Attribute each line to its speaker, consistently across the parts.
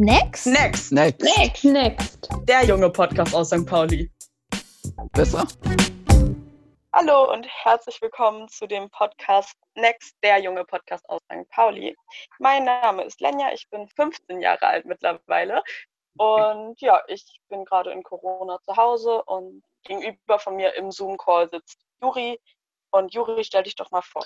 Speaker 1: Next?
Speaker 2: Next.
Speaker 3: Next.
Speaker 4: Next. Next.
Speaker 2: Der junge Podcast aus St. Pauli.
Speaker 3: Besser?
Speaker 5: Hallo und herzlich willkommen zu dem Podcast Next, der junge Podcast aus St. Pauli. Mein Name ist Lenja, ich bin 15 Jahre alt mittlerweile und ja, ich bin gerade in Corona zu Hause und gegenüber von mir im Zoom-Call sitzt Juri. Und Juri, stell dich doch mal vor.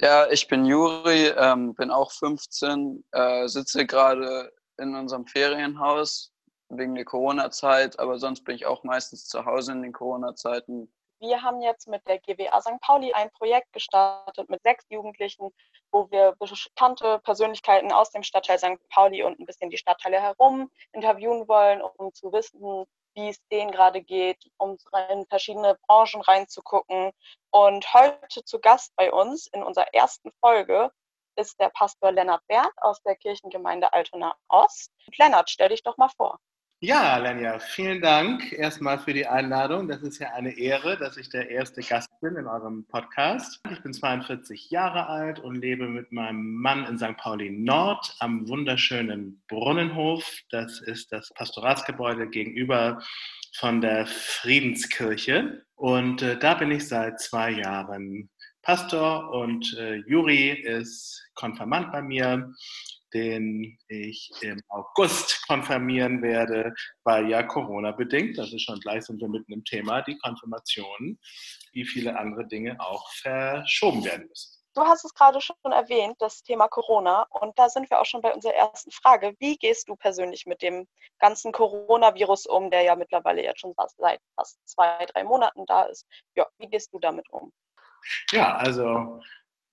Speaker 6: Ja, ich bin Juri, ähm, bin auch 15, äh, sitze gerade in unserem Ferienhaus wegen der Corona-Zeit, aber sonst bin ich auch meistens zu Hause in den Corona-Zeiten.
Speaker 5: Wir haben jetzt mit der GWA St. Pauli ein Projekt gestartet mit sechs Jugendlichen, wo wir bekannte Persönlichkeiten aus dem Stadtteil St. Pauli und ein bisschen die Stadtteile herum interviewen wollen, um zu wissen, wie es denen gerade geht, um in verschiedene Branchen reinzugucken. Und heute zu Gast bei uns in unserer ersten Folge ist der Pastor Lennart Bert aus der Kirchengemeinde Altona Ost. Lennart, stell dich doch mal vor.
Speaker 7: Ja, Lenja, vielen Dank erstmal für die Einladung. Das ist ja eine Ehre, dass ich der erste Gast bin in eurem Podcast. Ich bin 42 Jahre alt und lebe mit meinem Mann in St. Pauli Nord am wunderschönen Brunnenhof. Das ist das Pastoratsgebäude gegenüber von der Friedenskirche. Und äh, da bin ich seit zwei Jahren Pastor und äh, Juri ist Konfirmand bei mir den ich im August konfirmieren werde, weil ja Corona bedingt, das ist schon gleich sind wir mitten im Thema, die Konfirmation, wie viele andere Dinge auch verschoben werden müssen.
Speaker 5: Du hast es gerade schon erwähnt, das Thema Corona. Und da sind wir auch schon bei unserer ersten Frage. Wie gehst du persönlich mit dem ganzen Coronavirus um, der ja mittlerweile jetzt schon seit fast zwei, drei Monaten da ist? Ja, wie gehst du damit um?
Speaker 7: Ja, also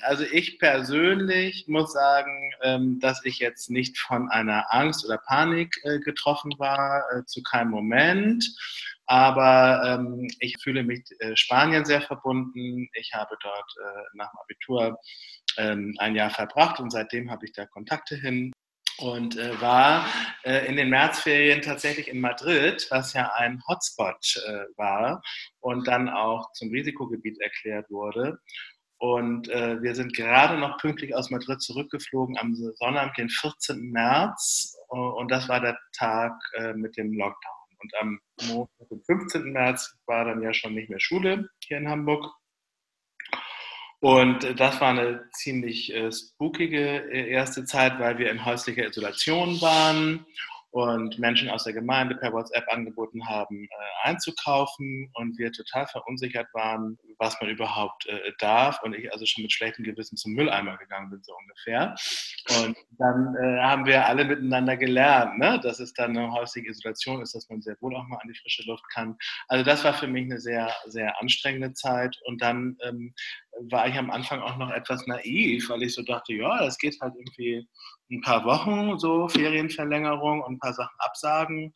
Speaker 7: also ich persönlich muss sagen, ähm, dass ich jetzt nicht von einer Angst oder Panik äh, getroffen war, äh, zu keinem Moment. Aber ähm, ich fühle mich äh, Spanien sehr verbunden. Ich habe dort nach dem Abitur ähm, ein Jahr verbracht und seitdem habe ich da Kontakte hin und äh, war äh, in den Märzferien tatsächlich in Madrid, was ja ein Hotspot äh, war und dann auch zum Risikogebiet erklärt wurde. Und äh, wir sind gerade noch pünktlich aus Madrid zurückgeflogen am Sonnabend, den 14. März. Und das war der Tag äh, mit dem Lockdown. Und am Montag, dem 15. März, war dann ja schon nicht mehr Schule hier in Hamburg. Und das war eine ziemlich äh, spookige äh, erste Zeit, weil wir in häuslicher Isolation waren und Menschen aus der Gemeinde per WhatsApp angeboten haben, äh, einzukaufen und wir total verunsichert waren, was man überhaupt äh, darf und ich also schon mit schlechtem Gewissen zum Mülleimer gegangen bin, so ungefähr. Und dann äh, haben wir alle miteinander gelernt, ne, dass es dann eine häusliche Isolation ist, dass man sehr wohl auch mal an die frische Luft kann. Also das war für mich eine sehr, sehr anstrengende Zeit und dann ähm, war ich am Anfang auch noch etwas naiv, weil ich so dachte, ja, das geht halt irgendwie ein paar Wochen, so Ferienverlängerung und ein paar Sachen absagen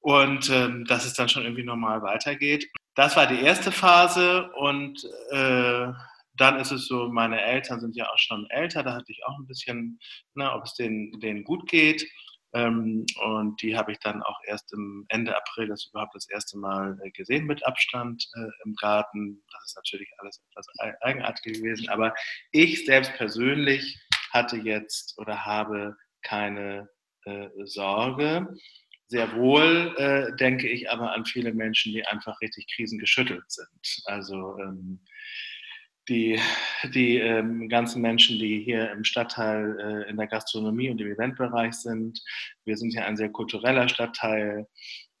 Speaker 7: und ähm, dass es dann schon irgendwie normal weitergeht. Das war die erste Phase und äh, dann ist es so, meine Eltern sind ja auch schon älter, da hatte ich auch ein bisschen, ne, ob es denen, denen gut geht. Ähm, und die habe ich dann auch erst im Ende April das überhaupt das erste Mal äh, gesehen mit Abstand äh, im Garten. Das ist natürlich alles etwas eigenartig gewesen. Aber ich selbst persönlich hatte jetzt oder habe keine äh, Sorge. Sehr wohl äh, denke ich aber an viele Menschen, die einfach richtig krisengeschüttelt sind. Also ähm, die, die ähm, ganzen Menschen, die hier im Stadtteil äh, in der Gastronomie und im Eventbereich sind. Wir sind ja ein sehr kultureller Stadtteil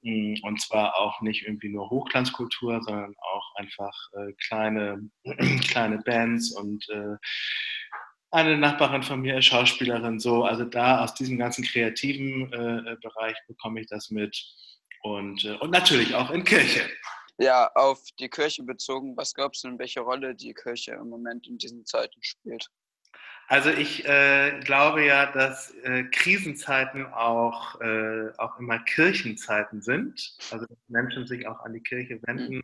Speaker 7: mh, mm, und zwar auch nicht irgendwie nur Hochglanzkultur, sondern auch einfach äh, kleine, kleine Bands und äh, eine Nachbarin von mir ist Schauspielerin, so, also da aus diesem ganzen kreativen äh, Bereich bekomme ich das mit und, äh, und natürlich auch in Kirche.
Speaker 6: Ja, auf die Kirche bezogen, was glaubst du denn, welche Rolle die Kirche im Moment in diesen Zeiten spielt?
Speaker 7: Also ich äh, glaube ja, dass äh, Krisenzeiten auch, äh, auch immer Kirchenzeiten sind. Also dass Menschen sich auch an die Kirche wenden, mhm.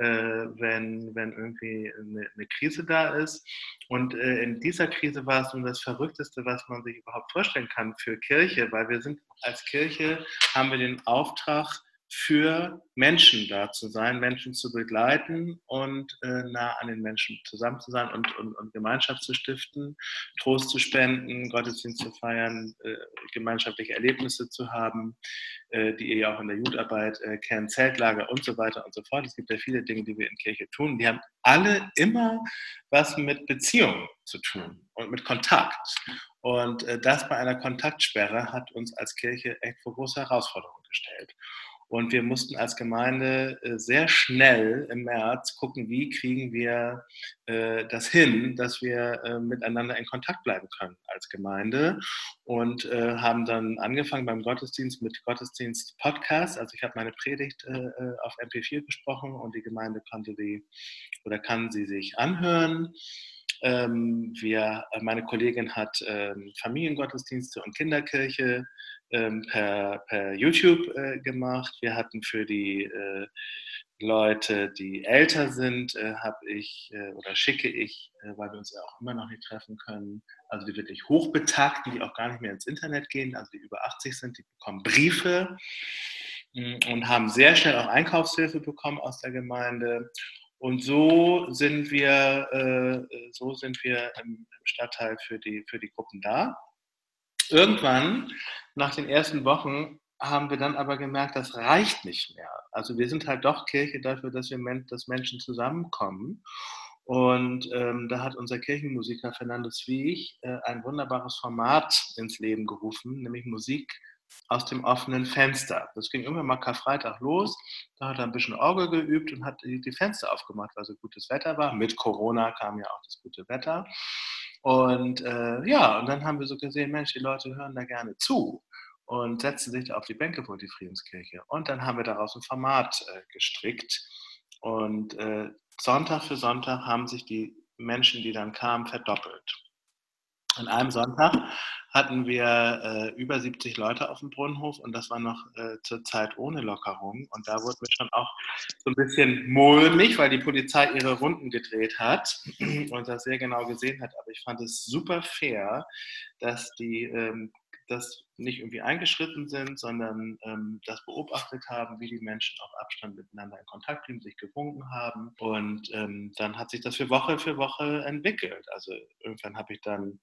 Speaker 7: Äh, wenn, wenn irgendwie eine, eine, Krise da ist. Und äh, in dieser Krise war es nun das Verrückteste, was man sich überhaupt vorstellen kann für Kirche, weil wir sind als Kirche, haben wir den Auftrag, für Menschen da zu sein, Menschen zu begleiten und äh, nah an den Menschen zusammen zu sein und, und, und, Gemeinschaft zu stiften, Trost zu spenden, Gottesdienst zu feiern, äh, gemeinschaftliche Erlebnisse zu haben, äh, die ihr ja auch in der Jugendarbeit äh, kennt, Zeltlager und so weiter und so fort. Es gibt ja viele Dinge, die wir in Kirche tun. Die haben alle immer was mit Beziehungen zu tun und mit Kontakt. Und äh, das bei einer Kontaktsperre hat uns als Kirche echt vor große Herausforderungen gestellt. Und wir mussten als Gemeinde äh, sehr schnell im März gucken, wie kriegen wir äh, das hin, dass wir äh, miteinander in Kontakt bleiben können als Gemeinde. Und haben dann angefangen beim Gottesdienst mit Gottesdienst-Podcast. Also ich habe meine Predigt auf MP4 gesprochen und die Gemeinde konnte die oder kann sie sich anhören. Ähm, wir, meine Kollegin hat ähm, Familiengottesdienste und Kinderkirche ähm, per, per YouTube äh, gemacht. Wir hatten für die äh, Leute, die älter sind, äh, habe ich äh, oder schicke ich, äh, weil wir uns ja auch immer noch nicht treffen können, also die wirklich Hochbetagten, die auch gar nicht mehr ins Internet gehen, also die über 80 sind, die bekommen Briefe mm, und haben sehr schnell auch Einkaufshilfe bekommen aus der Gemeinde. Und so sind wir, äh, so sind wir im Stadtteil für die, für die Gruppen da irgendwann, nach den ersten Wochen, haben wir dann aber gemerkt, das reicht nicht mehr. Also wir sind halt doch Kirche dafür, dass wir dass Menschen zusammenkommen. Und ähm, da hat unser Kirchenmusiker Fernando Zwieg äh, ein wunderbares Format ins Leben gerufen, nämlich Musik aus dem offenen Fenster. Das ging immer mal Karfreitag los. Da hat er ein bisschen Orgel geübt und hat die, Fenster aufgemacht, weil so gutes Wetter war. Mit Corona kam ja auch das gute Wetter. Und äh, ja, und dann haben wir so gesehen, Mensch, die Leute hören da gerne zu und setzen sich da auf die Bänke vor die Friedenskirche. Und dann haben wir daraus ein Format äh, gestrickt. Und äh, Sonntag für Sonntag haben sich die Menschen, die dann kamen, verdoppelt. An einem Sonntag hatten wir äh, über 70 Leute auf dem Brunnenhof und das war noch äh, zur Zeit ohne Lockerung. Und da wurde mir schon auch so ein bisschen mulmig, weil die Polizei ihre Runden gedreht hat und das sehr genau gesehen hat. Aber ich fand es super fair, dass die ähm, das nicht irgendwie eingeschritten sind, sondern ähm, das beobachtet haben, wie die Menschen auf Abstand miteinander in Kontakt blieben, sich gewunken haben. Und ähm, dann hat sich das für Woche für Woche entwickelt. Also irgendwann habe ich dann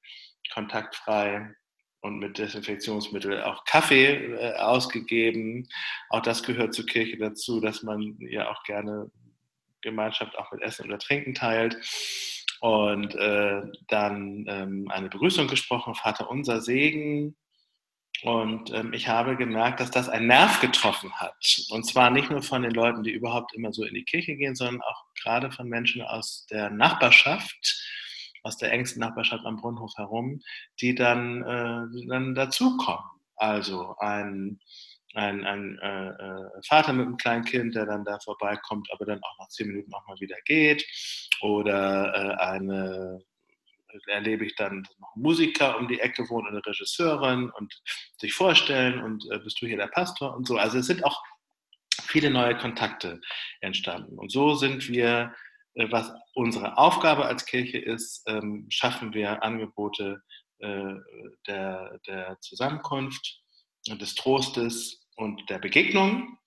Speaker 7: kontaktfrei und mit Desinfektionsmittel auch Kaffee äh, ausgegeben. Auch das gehört zur Kirche dazu, dass man ja auch gerne Gemeinschaft auch mit Essen oder Trinken teilt. Und äh, dann ähm, eine Begrüßung gesprochen, Vater unser Segen, und ähm, ich habe gemerkt, dass das einen Nerv getroffen hat. Und zwar nicht nur von den Leuten, die überhaupt immer so in die Kirche gehen, sondern auch gerade von Menschen aus der Nachbarschaft, aus der engsten Nachbarschaft am Brunnenhof herum, die dann, äh, dann dazukommen. Also ein, ein, ein äh, äh, Vater mit einem kleinen Kind, der dann da vorbeikommt, aber dann auch nach zehn Minuten auch mal wieder geht. Oder äh, eine erlebe ich dann noch Musiker um die Ecke wohnen, eine Regisseurin und sich vorstellen und äh, bist du hier der Pastor und so. Also es sind auch viele neue Kontakte entstanden. Und so sind wir, äh, was unsere Aufgabe als Kirche ist, ähm, schaffen wir Angebote äh, der, der Zusammenkunft, des Trostes und der Begegnung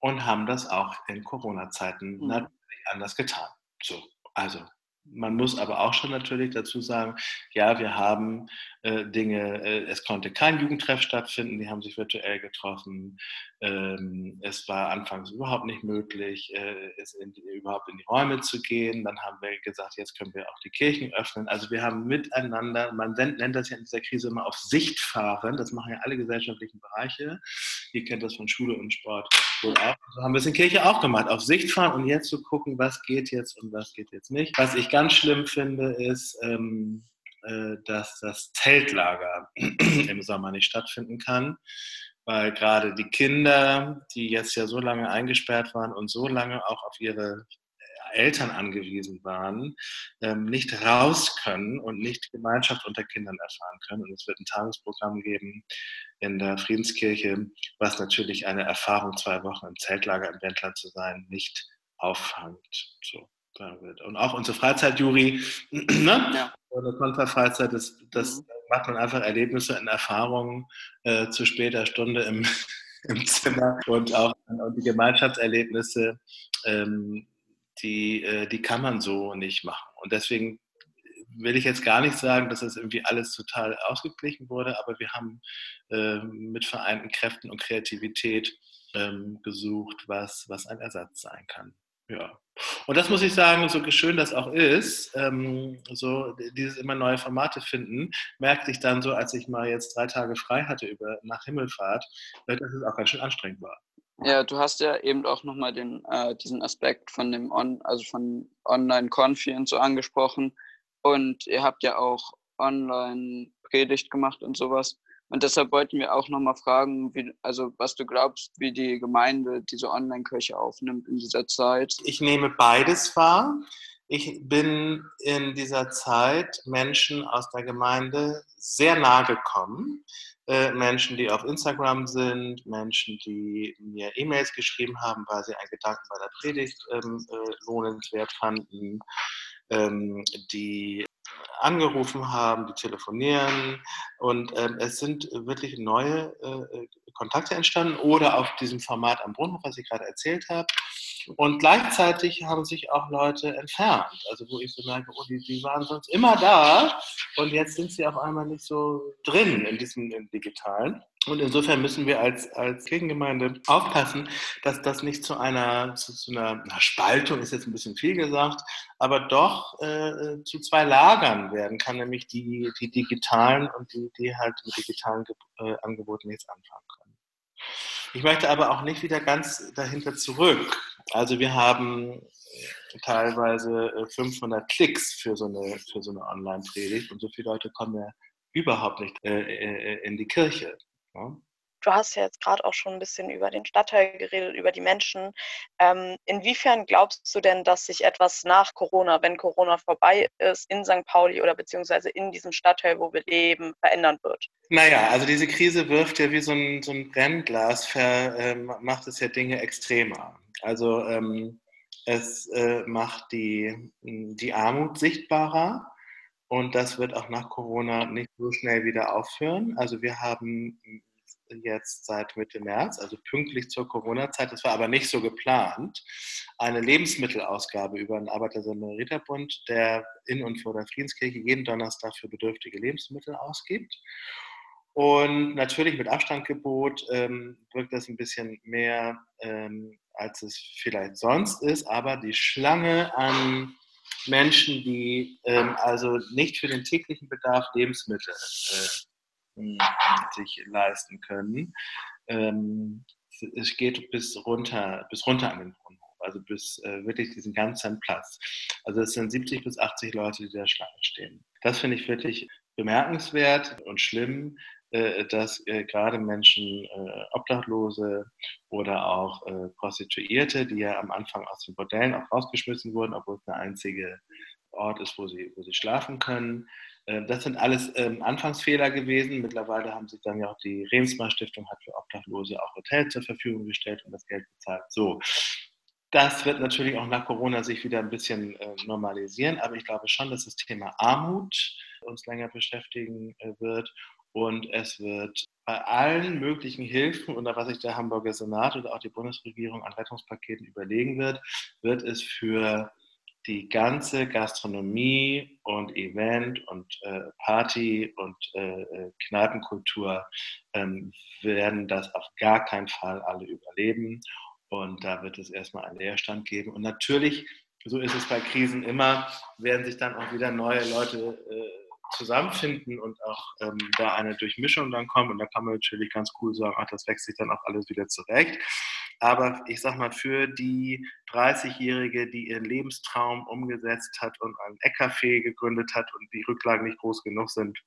Speaker 7: und haben das auch in Corona-Zeiten mhm. natürlich anders getan. So, also man muss aber auch schon natürlich dazu sagen, ja, wir haben äh, Dinge, äh, es konnte kein Jugendtreff stattfinden, die haben sich virtuell getroffen. Ähm, es war anfangs überhaupt nicht möglich, äh, in, überhaupt in die Räume zu gehen. Dann haben wir gesagt, jetzt können wir auch die Kirchen öffnen. Also wir haben miteinander, man nennt das ja in dieser Krise immer auf Sicht fahren. Das machen ja alle gesellschaftlichen Bereiche. Ihr kennt das von Schule und Sport wohl auch. So haben wir es in Kirche auch gemacht, auf Sicht fahren und jetzt zu gucken, was geht jetzt und was geht jetzt nicht. Was ich ganz schlimm finde, ist, ähm, äh, dass das Zeltlager im Sommer nicht stattfinden kann, weil gerade die Kinder, die jetzt ja so lange eingesperrt waren und so lange auch auf ihre Eltern angewiesen waren, ähm, nicht raus können und nicht Gemeinschaft unter Kindern erfahren können. Und es wird ein Tagesprogramm geben in der Friedenskirche, was natürlich eine Erfahrung, zwei Wochen im Zeltlager im Wendland zu sein, nicht auffangt. So. Und auch unsere Freizeitjury, ne? ja. eine Konterfreizeit, das, das mhm. macht man einfach Erlebnisse und Erfahrungen äh, zu später Stunde im, im Zimmer und auch und die Gemeinschaftserlebnisse, ähm, die, äh, die kann man so nicht machen. Und deswegen will ich jetzt gar nicht sagen, dass das irgendwie alles total ausgeglichen wurde, aber wir haben äh, mit vereinten Kräften und Kreativität ähm, gesucht, was, was ein Ersatz sein kann. Ja. Und das muss ich sagen, so schön das auch ist, ähm, so dieses immer neue Formate finden, merkte ich dann so, als ich mal jetzt drei Tage frei hatte über nach Himmelfahrt, dass es auch ganz schön anstrengend war.
Speaker 6: Ja, du hast ja eben auch nochmal äh, diesen Aspekt von dem On, also von Online-Confi und so angesprochen. Und ihr habt ja auch Online-Predigt gemacht und sowas. Und deshalb wollten wir auch nochmal fragen, wie, also was du glaubst, wie die Gemeinde diese Online-Kirche aufnimmt in dieser Zeit.
Speaker 7: Ich nehme beides wahr. Ich bin in dieser Zeit Menschen aus der Gemeinde sehr nahe gekommen. Äh, Menschen, die auf Instagram sind, Menschen, die mir E-Mails geschrieben haben, weil sie einen Gedanken bei der Predigt ähm, äh, lohnenswert fanden, ähm, die angerufen haben, die telefonieren und ähm, es sind wirklich neue äh, Kontakte entstanden oder auf diesem Format am Brunnen, was ich gerade erzählt habe. Und gleichzeitig haben sich auch Leute entfernt, also wo ich so merke, oh, die, die waren sonst immer da und jetzt sind sie auf einmal nicht so drin in diesem im Digitalen. Und insofern müssen wir als, als Kirchengemeinde aufpassen, dass das nicht zu einer, zu, zu einer, einer, Spaltung, ist jetzt ein bisschen viel gesagt, aber doch äh, zu zwei Lagern werden kann, nämlich die, die digitalen und die, die halt mit digitalen äh, Angeboten nichts anfangen können. Ich möchte aber auch nicht wieder ganz dahinter zurück. Also wir haben teilweise 500 äh, Klicks für so eine, für so eine Online-Predigt und so viele Leute kommen ja überhaupt nicht äh, äh in die Kirche. Ja.
Speaker 5: Du hast ja jetzt gerade auch schon ein bisschen über den Stadtteil geredet, über die Menschen. Ähm, inwiefern glaubst du denn, dass sich etwas nach Corona, wenn Corona vorbei ist, in St. Pauli oder beziehungsweise in diesem Stadtteil, wo wir leben, verändern wird?
Speaker 7: Naja, also diese Krise wirft ja wie so ein, so ein Brennglas, ver, äh, macht es ja Dinge extremer. Also ähm, es äh, macht die, die Armut sichtbarer. Und das wird auch nach Corona nicht so schnell wieder aufhören. Also wir haben jetzt seit Mitte März, also pünktlich zur Corona-Zeit, das war aber nicht so geplant, eine Lebensmittelausgabe über den Arbeiter-Samariter-Bund, der in und vor der Friedenskirche jeden Donnerstag für bedürftige Lebensmittel ausgibt. Und natürlich mit Abstandgebot ähm, wirkt das ein bisschen mehr, ähm, als es vielleicht sonst ist, aber die Schlange an Menschen, die ähm, also nicht für den täglichen Bedarf Lebensmittel äh, sich leisten können. Ähm, es geht bis runter, bis runter an den Brunnenhof, also bis äh, wirklich diesen ganzen Platz. Also es sind 70 bis 80 Leute, die der Schlange stehen. Das finde ich wirklich bemerkenswert und schlimm, äh, dass äh, gerade Menschen, Obdachlose oder auch Prostituierte, die ja am Anfang aus den Bordellen auch rausgeschmissen wurden, obwohl es der einzige Ort ist, wo sie, wo sie schlafen können, das sind alles ähm, Anfangsfehler gewesen. Mittlerweile haben sich dann ja auch die Remsmar Stiftung hat für Obdachlose auch Hotels zur Verfügung gestellt und das Geld bezahlt. So. Das wird natürlich auch nach Corona sich wieder ein bisschen äh, normalisieren, aber ich glaube schon, dass das Thema Armut uns länger beschäftigen äh, wird und es wird bei allen möglichen Hilfen oder was sich der Hamburger Senat oder auch die Bundesregierung an Rettungspaketen überlegen wird, wird es für die ganze Gastronomie und Event und äh, Party und äh, äh, Kneipenkultur ähm, werden das auf gar keinen Fall alle überleben. Und da wird es erstmal einen Leerstand geben. Und natürlich, so ist es bei Krisen immer, werden sich dann auch wieder neue Leute äh, zusammenfinden und auch ähm, da eine Durchmischung dann kommt. Und da kann man natürlich ganz cool sagen, ach, das wächst sich dann auch alles wieder zurecht. Aber ich sag mal, für die 30-Jährige, die ihren Lebenstraum umgesetzt hat und ein Eckcafé gegründet hat und die Rücklagen nicht groß genug sind,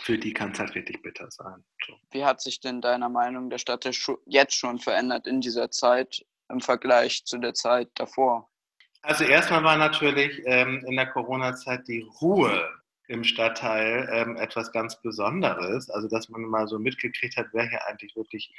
Speaker 7: für die kann es halt richtig bitter sein. So.
Speaker 6: Wie hat sich denn deiner Meinung der Stadt jetzt schon verändert in dieser Zeit im Vergleich zu der Zeit davor?
Speaker 7: Also erstmal war natürlich ähm, in der Corona-Zeit die Ruhe im Stadtteil ähm, etwas ganz Besonderes. Also, dass man mal so mitgekriegt hat, wer hier eigentlich wirklich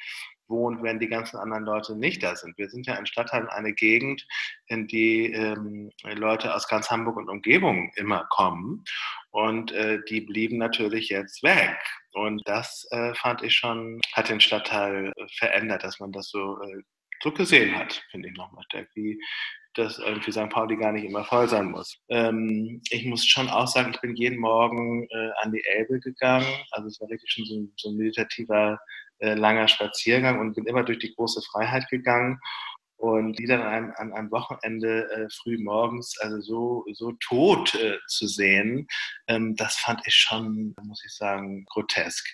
Speaker 7: wohnt, wenn die ganzen anderen Leute nicht da sind. Wir sind ja ein Stadtteil, eine Gegend, in die ähm, Leute aus ganz Hamburg und Umgebung immer kommen. Und äh, die blieben natürlich jetzt weg. Und das äh, fand ich schon, hat den Stadtteil verändert, dass man das so, äh, so gesehen hat, finde ich nochmal stärker, wie dass irgendwie St. Pauli gar nicht immer voll sein muss. Ähm, ich muss schon auch sagen, ich bin jeden Morgen äh, an die Elbe gegangen. Also es war wirklich schon so ein, so ein meditativer, äh, langer Spaziergang und bin immer durch die große Freiheit gegangen und die dann an, an einem Wochenende äh, früh morgens also so, so tot äh, zu sehen, ähm, das fand ich schon, muss ich sagen, grotesk.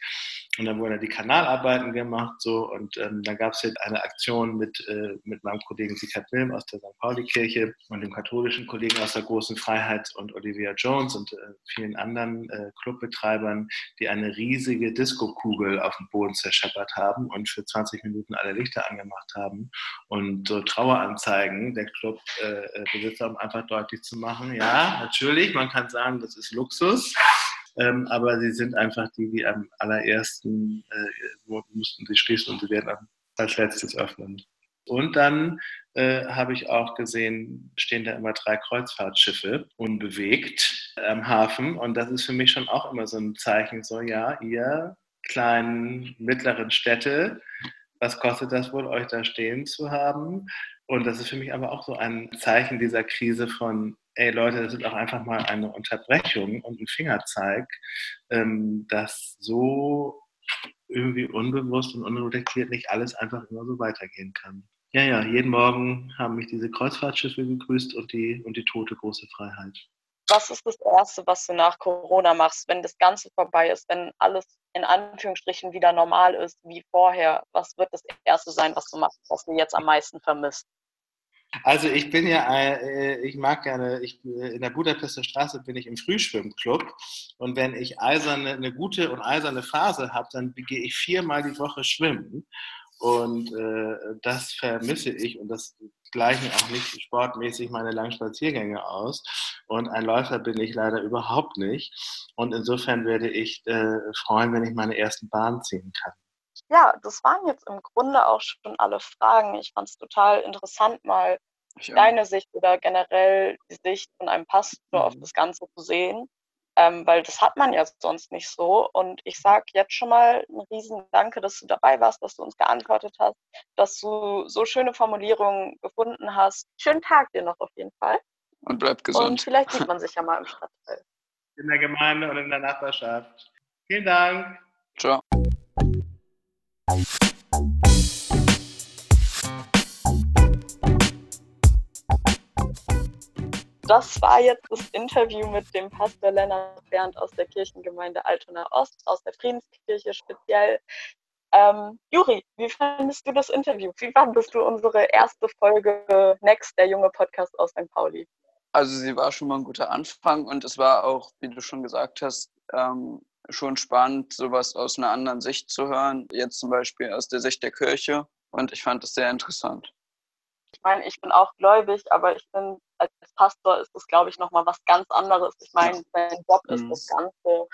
Speaker 7: Und dann wurden die Kanalarbeiten gemacht so und ähm, dann gab es jetzt eine Aktion mit, äh, mit meinem Kollegen Sikat Wilm aus der St. Pauli-Kirche und dem katholischen Kollegen aus der Großen Freiheit und Olivia Jones und äh, vielen anderen äh, Clubbetreibern, die eine riesige Disco-Kugel auf dem Boden zerscheppert haben und für 20 Minuten alle Lichter angemacht haben und so Traueranzeigen der Clubbesitzer, um einfach deutlich zu machen, ja, natürlich, man kann sagen, das ist Luxus, ähm, aber sie sind einfach die, die am allerersten äh, mussten sie schließen und sie werden als letztes öffnen. Und dann äh, habe ich auch gesehen, stehen da immer drei Kreuzfahrtschiffe unbewegt am Hafen. Und das ist für mich schon auch immer so ein Zeichen, so ja, ihr kleinen, mittleren Städte, was kostet das wohl, euch da stehen zu haben? Und das ist für mich aber auch so ein Zeichen dieser Krise von, ey Leute, das ist auch einfach mal eine Unterbrechung und ein Fingerzeig, ähm, dass so irgendwie unbewusst und unreflektiert nicht alles einfach immer so weitergehen kann. Ja, ja, jeden Morgen haben mich diese Kreuzfahrtschiffe gegrüßt und die, und die tote große Freiheit.
Speaker 5: Was ist das Erste, was du nach Corona machst, wenn das Ganze vorbei ist, wenn alles in Anführungsstrichen wieder normal ist wie vorher? Was wird das Erste sein, was du machst, was du jetzt am meisten vermisst?
Speaker 7: Also ich bin ja, äh, ich mag gerne, ich, äh, in der Budapester Straße bin ich im Frühschwimmclub. Und wenn ich eiserne, eine gute und eiserne Phase habe, dann gehe ich viermal die Woche schwimmen. Und äh, das vermisse ich. Und das gleichen auch nicht sportmäßig meine langen Spaziergänge aus. Und ein Läufer bin ich leider überhaupt nicht. Und insofern werde ich äh, freuen, wenn ich meine ersten Bahn ziehen kann
Speaker 5: ja, das waren jetzt im Grunde auch schon alle Fragen. Ich fand es total interessant, mal deine Sicht oder generell die Sicht von einem Pastor mhm. auf das Ganze zu sehen, ähm, weil das hat man ja sonst nicht so. Und ich sage jetzt schon mal ein riesen Danke, dass du dabei warst, dass du uns geantwortet hast, dass du so schöne Formulierungen gefunden hast. Schönen Tag dir noch auf jeden Fall.
Speaker 6: Und bleib gesund.
Speaker 5: Und vielleicht sieht man sich ja mal im Stadtteil.
Speaker 7: In der Gemeinde und in der Nachbarschaft. Vielen Dank.
Speaker 6: Ciao.
Speaker 5: Das war jetzt das Interview mit dem Pastor Lennart Bernd aus der Kirchengemeinde Altona Ost, aus der Friedenskirche speziell. Ähm, Juri, wie fandest du das Interview? Wie fandest du unsere erste Folge Next, der junge Podcast aus St. Pauli?
Speaker 6: Also sie war schon mal ein guter Anfang und es war auch, wie du schon gesagt hast, ähm, schon spannend, sowas aus einer anderen Sicht zu hören. Jetzt zum Beispiel aus der Sicht der Kirche. Und ich fand es sehr interessant.
Speaker 5: Ich meine, ich bin auch gläubig, aber ich finde, als Pastor ist das, glaube ich, nochmal was ganz anderes. Ich meine, sein Job ist das mhm. Ganze.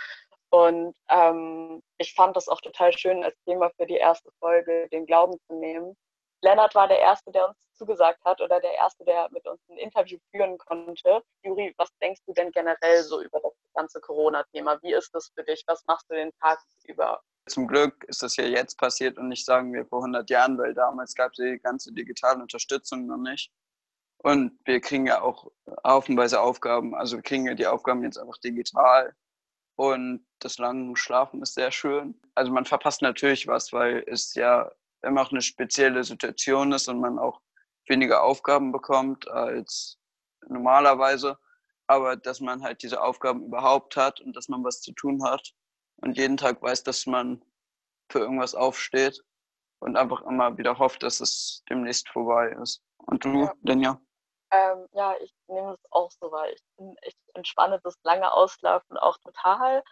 Speaker 5: Und ähm, ich fand das auch total schön, als Thema für die erste Folge den Glauben zu nehmen. Lennart war der Erste, der uns zugesagt hat oder der Erste, der mit uns ein Interview führen konnte. Juri, was denkst du denn generell so über das ganze Corona-Thema? Wie ist das für dich? Was machst du den Tag über?
Speaker 6: Zum Glück ist das ja jetzt passiert und nicht sagen wir vor 100 Jahren, weil damals gab es die ganze digitale Unterstützung noch nicht. Und wir kriegen ja auch haufenweise Aufgaben. Also wir kriegen ja die Aufgaben jetzt einfach digital. Und das lange Schlafen ist sehr schön. Also man verpasst natürlich was, weil es ja immer auch eine spezielle Situation ist und man auch weniger Aufgaben bekommt als normalerweise. Aber dass man halt diese Aufgaben überhaupt hat und dass man was zu tun hat und jeden Tag weiß, dass man für irgendwas aufsteht und einfach immer wieder hofft, dass es demnächst vorbei ist. Und du, ja. Denja?
Speaker 5: Ähm, ja, ich nehme es auch so wahr. Ich, ich entspanne das lange Auslaufen auch total.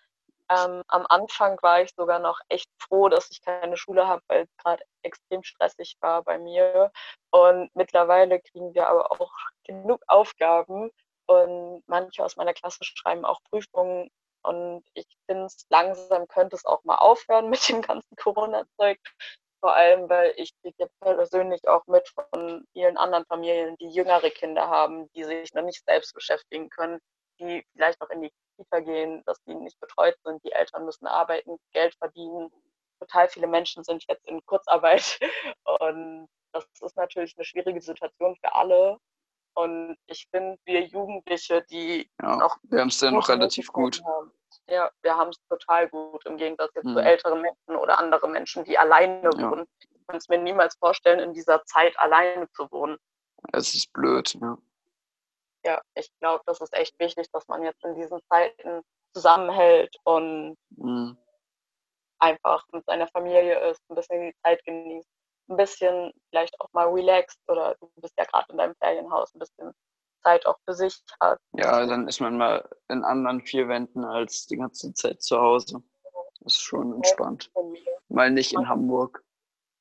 Speaker 5: Ähm, am Anfang war ich sogar noch echt froh, dass ich keine Schule habe, weil es gerade extrem stressig war bei mir. Und mittlerweile kriegen wir aber auch genug Aufgaben und manche aus meiner Klasse schreiben auch Prüfungen. Und ich finde es langsam könnte es auch mal aufhören mit dem ganzen Corona-Zeug. Vor allem, weil ich kriege persönlich auch mit von vielen anderen Familien, die jüngere Kinder haben, die sich noch nicht selbst beschäftigen können, die vielleicht noch in die Kita gehen, dass die nicht betreut sind. Die Eltern müssen arbeiten, Geld verdienen. Total viele Menschen sind jetzt in Kurzarbeit. Und das ist natürlich eine schwierige Situation für alle. Und ich finde, wir Jugendliche, die
Speaker 6: Ja,
Speaker 5: noch
Speaker 6: wir haben es ja noch relativ gut.
Speaker 5: Haben, ja, wir haben es total gut, im Gegensatz jetzt
Speaker 6: Mhm.
Speaker 5: zu älteren Menschen oder andere Menschen, die alleine
Speaker 6: Ja.
Speaker 5: wohnen. Ich kann es mir niemals vorstellen, in dieser Zeit alleine zu wohnen.
Speaker 6: Es ist blöd, ja.
Speaker 5: Ja, ich glaube, das ist echt wichtig, dass man jetzt in diesen Zeiten zusammenhält und
Speaker 6: Mhm.
Speaker 5: einfach mit seiner Familie ist, ein bisschen die Zeit genießt, ein bisschen vielleicht auch mal relaxt oder du bist ja gerade in deinem Ferienhaus, ein bisschen Zeit auch für sich hat.
Speaker 6: Ja, dann ist man mal in anderen vier Wänden als die ganze Zeit zu Hause. Das ist schon entspannt. Mal nicht in Hamburg.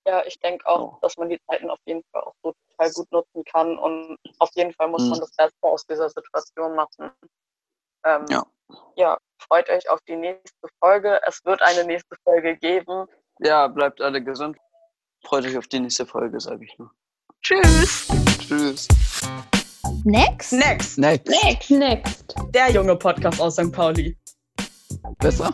Speaker 5: Ja, ich denke auch,
Speaker 6: Oh.
Speaker 5: dass man die Zeiten auf jeden Fall auch so total gut nutzen kann und auf jeden Fall muss
Speaker 6: Mhm.
Speaker 5: man das Beste aus dieser Situation machen. Ähm,
Speaker 6: Ja.
Speaker 5: ja, freut euch auf die nächste Folge. Es wird eine nächste Folge geben.
Speaker 6: Ja, bleibt alle gesund. Freut euch auf die nächste Folge, sage ich nur.
Speaker 5: Tschüss!
Speaker 6: Tschüss.
Speaker 1: Next?
Speaker 2: Next.
Speaker 6: Next.
Speaker 1: Next. Next.
Speaker 2: Der junge Podcast aus St. Pauli.
Speaker 6: Besser?